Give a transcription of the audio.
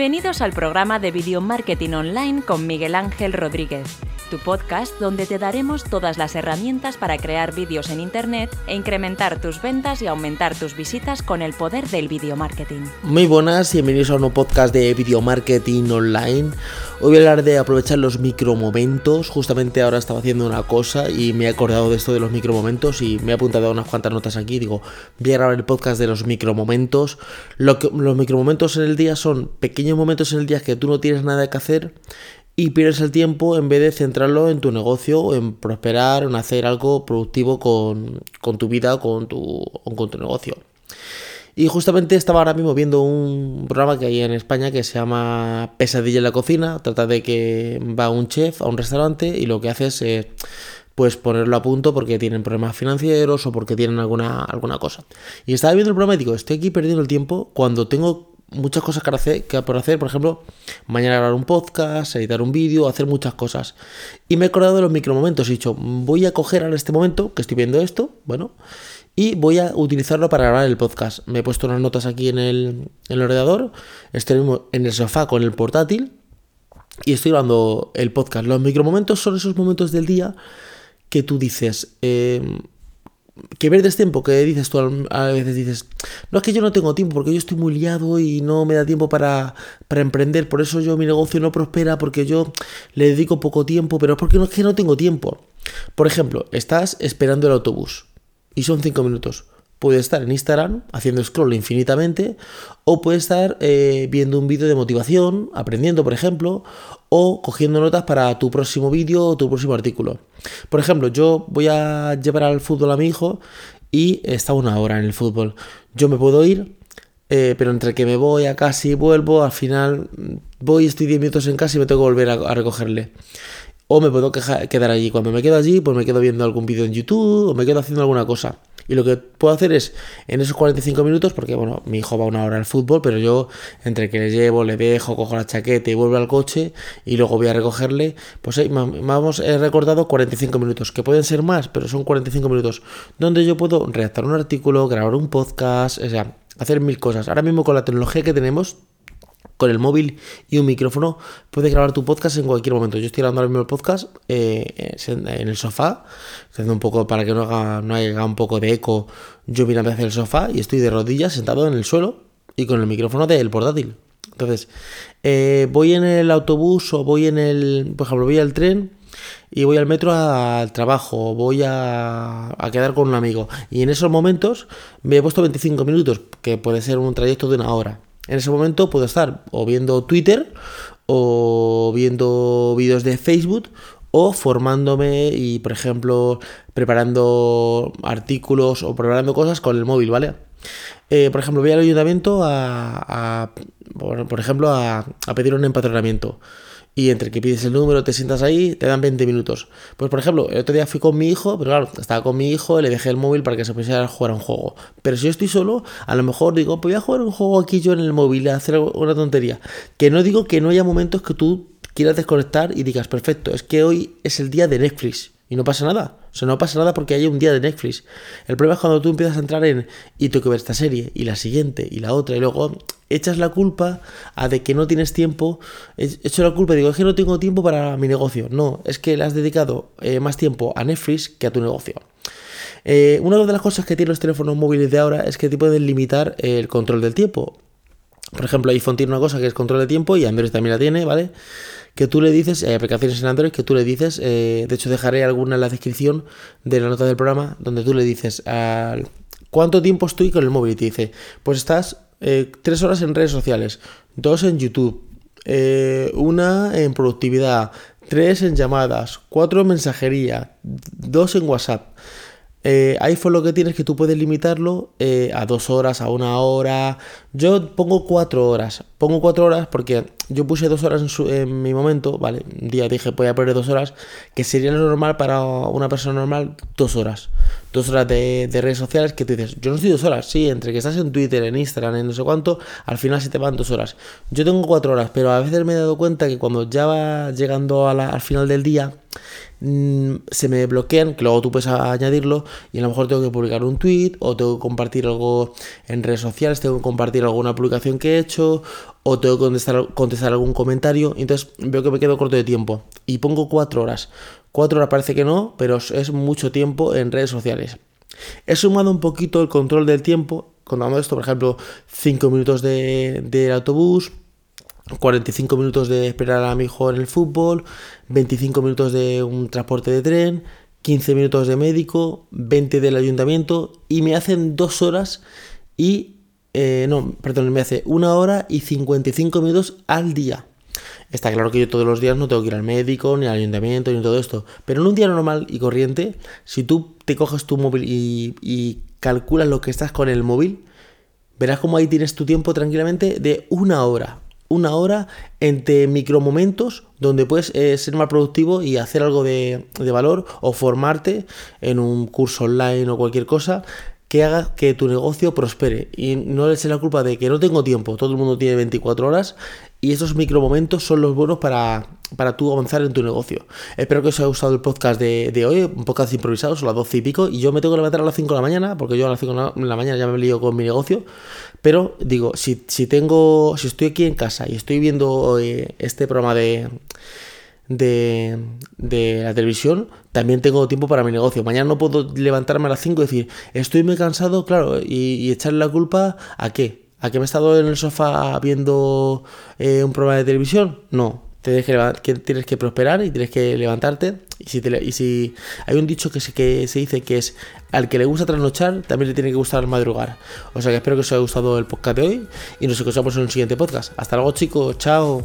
Bienvenidos al programa de Video Marketing Online con Miguel Ángel Rodríguez, tu podcast donde te daremos todas las herramientas para crear vídeos en Internet e incrementar tus ventas y aumentar tus visitas con el poder del video marketing. Muy buenas, bienvenidos a un podcast de Video Marketing Online. Hoy voy a hablar de aprovechar los micromomentos. Justamente ahora estaba haciendo una cosa y me he acordado de esto de los micromomentos y me he apuntado unas cuantas notas aquí. Digo, voy a grabar el podcast de los micromomentos. Los micromomentos en el día son pequeños momentos en el día que tú no tienes nada que hacer y pierdes el tiempo en vez de centrarlo en tu negocio, en prosperar, en hacer algo productivo con, tu vida con tu, con tu negocio. Y justamente estaba ahora mismo viendo un programa que hay en España que se llama Pesadilla en la cocina. Trata de que va un chef a un restaurante y lo que hace es eh, pues ponerlo a punto porque tienen problemas financieros o porque tienen alguna, alguna cosa. Y estaba viendo el programa y digo, estoy aquí perdiendo el tiempo cuando tengo muchas cosas que, hacer, que por hacer, por ejemplo, mañana grabar un podcast, editar un vídeo, hacer muchas cosas. Y me he acordado de los micromomentos. He dicho, voy a coger ahora este momento que estoy viendo esto, bueno, y voy a utilizarlo para grabar el podcast. Me he puesto unas notas aquí en el, en el ordenador, estoy en el sofá con el portátil y estoy grabando el podcast. Los micromomentos son esos momentos del día que tú dices, eh, que pierdes tiempo, que dices tú a veces dices, no es que yo no tengo tiempo porque yo estoy muy liado y no me da tiempo para, para emprender, por eso yo mi negocio no prospera porque yo le dedico poco tiempo, pero es porque no es que no tengo tiempo. Por ejemplo, estás esperando el autobús y son 5 minutos. Puedes estar en Instagram haciendo scroll infinitamente o puedes estar eh, viendo un vídeo de motivación, aprendiendo por ejemplo, o cogiendo notas para tu próximo vídeo o tu próximo artículo. Por ejemplo, yo voy a llevar al fútbol a mi hijo y está una hora en el fútbol. Yo me puedo ir, eh, pero entre que me voy a casa y vuelvo, al final voy, estoy 10 minutos en casa y me tengo que volver a recogerle. O me puedo quedar allí. Cuando me quedo allí, pues me quedo viendo algún vídeo en YouTube o me quedo haciendo alguna cosa. Y lo que puedo hacer es, en esos 45 minutos, porque bueno, mi hijo va una hora al fútbol, pero yo entre que le llevo, le dejo, cojo la chaqueta y vuelvo al coche y luego voy a recogerle, pues ahí vamos, he recordado 45 minutos, que pueden ser más, pero son 45 minutos, donde yo puedo redactar un artículo, grabar un podcast, o sea, hacer mil cosas. Ahora mismo con la tecnología que tenemos, con el móvil y un micrófono puedes grabar tu podcast en cualquier momento. Yo estoy grabando ahora mismo el podcast eh, en el sofá, haciendo un poco para que no haga, no haya un poco de eco yo mirando hacia el sofá y estoy de rodillas sentado en el suelo y con el micrófono del portátil. Entonces, eh, voy en el autobús o voy en el, por ejemplo, voy al tren y voy al metro al trabajo, voy a, a, quedar con un amigo. Y en esos momentos me he puesto 25 minutos, que puede ser un trayecto de una hora. En ese momento puedo estar o viendo Twitter o viendo vídeos de Facebook o formándome y, por ejemplo, preparando artículos o preparando cosas con el móvil, ¿vale? Eh, por ejemplo, voy al ayuntamiento a, por, ejemplo, a, a pedir un empadronamiento y entre que pides el número, te sientas ahí, te dan 20 minutos. Pues por ejemplo, el otro día fui con mi hijo, pero claro, estaba con mi hijo, le dejé el móvil para que se pusiera a jugar a un juego. Pero si yo estoy solo, a lo mejor digo, pues voy a jugar un juego aquí yo en el móvil, a hacer una tontería. Que no digo que no haya momentos que tú quieras desconectar y digas, perfecto, es que hoy es el día de Netflix y no pasa nada. O sea, no pasa nada porque hay un día de Netflix. El problema es cuando tú empiezas a entrar en y tengo que ver esta serie y la siguiente y la otra y luego echas la culpa a de que no tienes tiempo. Echo la culpa y digo, es que no tengo tiempo para mi negocio. No, es que le has dedicado eh, más tiempo a Netflix que a tu negocio. Eh, una de las cosas que tienen los teléfonos móviles de ahora es que te pueden limitar el control del tiempo. Por ejemplo, iPhone tiene una cosa que es control de tiempo y Android también la tiene, ¿vale? Que tú le dices, aplicaciones en Android que tú le dices, eh, de hecho dejaré alguna en la descripción de la nota del programa, donde tú le dices cuánto tiempo estoy con el móvil y te dice, pues estás eh, tres horas en redes sociales, dos en YouTube, eh, una en productividad, tres en llamadas, cuatro en mensajería, dos en WhatsApp. Eh, iPhone lo que tienes es que tú puedes limitarlo a dos horas, a una hora. Yo pongo cuatro horas. Pongo cuatro horas porque yo puse dos horas en, mi momento, ¿vale? Un día dije voy a poner dos horas, que sería normal para una persona normal, dos horas. Dos horas de, redes sociales que tú dices, yo no estoy dos horas, sí, entre que estás en Twitter, en Instagram, en no sé cuánto, al final se te van dos horas. Yo tengo cuatro horas, pero a veces me he dado cuenta que cuando ya va llegando al final del día, mm, se me bloquean, que luego tú puedes añadirlo y a lo mejor tengo que publicar un tweet o tengo que compartir algo en redes sociales, tengo que compartir alguna publicación que he hecho o tengo que contestar, algún comentario. Entonces veo que me quedo corto de tiempo y pongo cuatro horas. Cuatro horas parece que no, pero es mucho tiempo en redes sociales. He sumado un poquito el control del tiempo, contando esto, por ejemplo, 5 minutos de, del autobús, 45 minutos de esperar a mi hijo en el fútbol, 25 minutos de un transporte de tren, 15 minutos de médico, 20 del ayuntamiento y me hacen 2 horas y... Eh, no, perdón, me hace una hora y 55 minutos al día. Está claro que yo todos los días no tengo que ir al médico, ni al ayuntamiento, ni todo esto. Pero en un día normal y corriente, si tú te coges tu móvil y, calculas lo que estás con el móvil, verás como ahí tienes tu tiempo tranquilamente de una hora. Una hora entre micromomentos donde puedes eh, ser más productivo y hacer algo de valor o formarte en un curso online o cualquier cosa que haga que tu negocio prospere y no le eches la culpa de que no tengo tiempo, todo el mundo tiene 24 horas y esos micromomentos son los buenos para, para tú avanzar en tu negocio. Espero que os haya gustado el podcast de, hoy, un podcast improvisado, son las 12 y pico, y yo me tengo que levantar a las 5 de la mañana, porque yo a las 5 de la mañana ya me lío con mi negocio, pero digo, si, tengo, si estoy aquí en casa y estoy viendo eh, este programa de de, de, la televisión, también tengo tiempo para mi negocio. Mañana no puedo levantarme a las 5 y decir, estoy muy cansado, claro, y, echarle la culpa a qué? ¿A que me he estado en el sofá viendo eh, un programa de televisión? No, tienes que, tienes que prosperar y tienes que levantarte. Y si, y si hay un dicho que se, que se dice que es al que le gusta trasnochar, también le tiene que gustar madrugar. O sea que espero que os haya gustado el podcast de hoy y nos escuchamos en el siguiente podcast. Hasta luego chicos, chao.